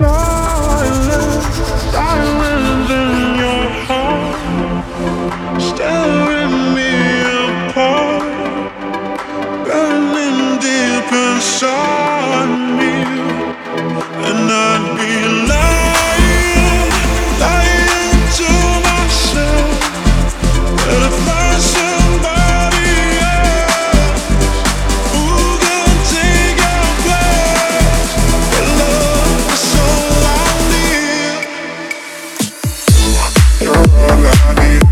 you first and give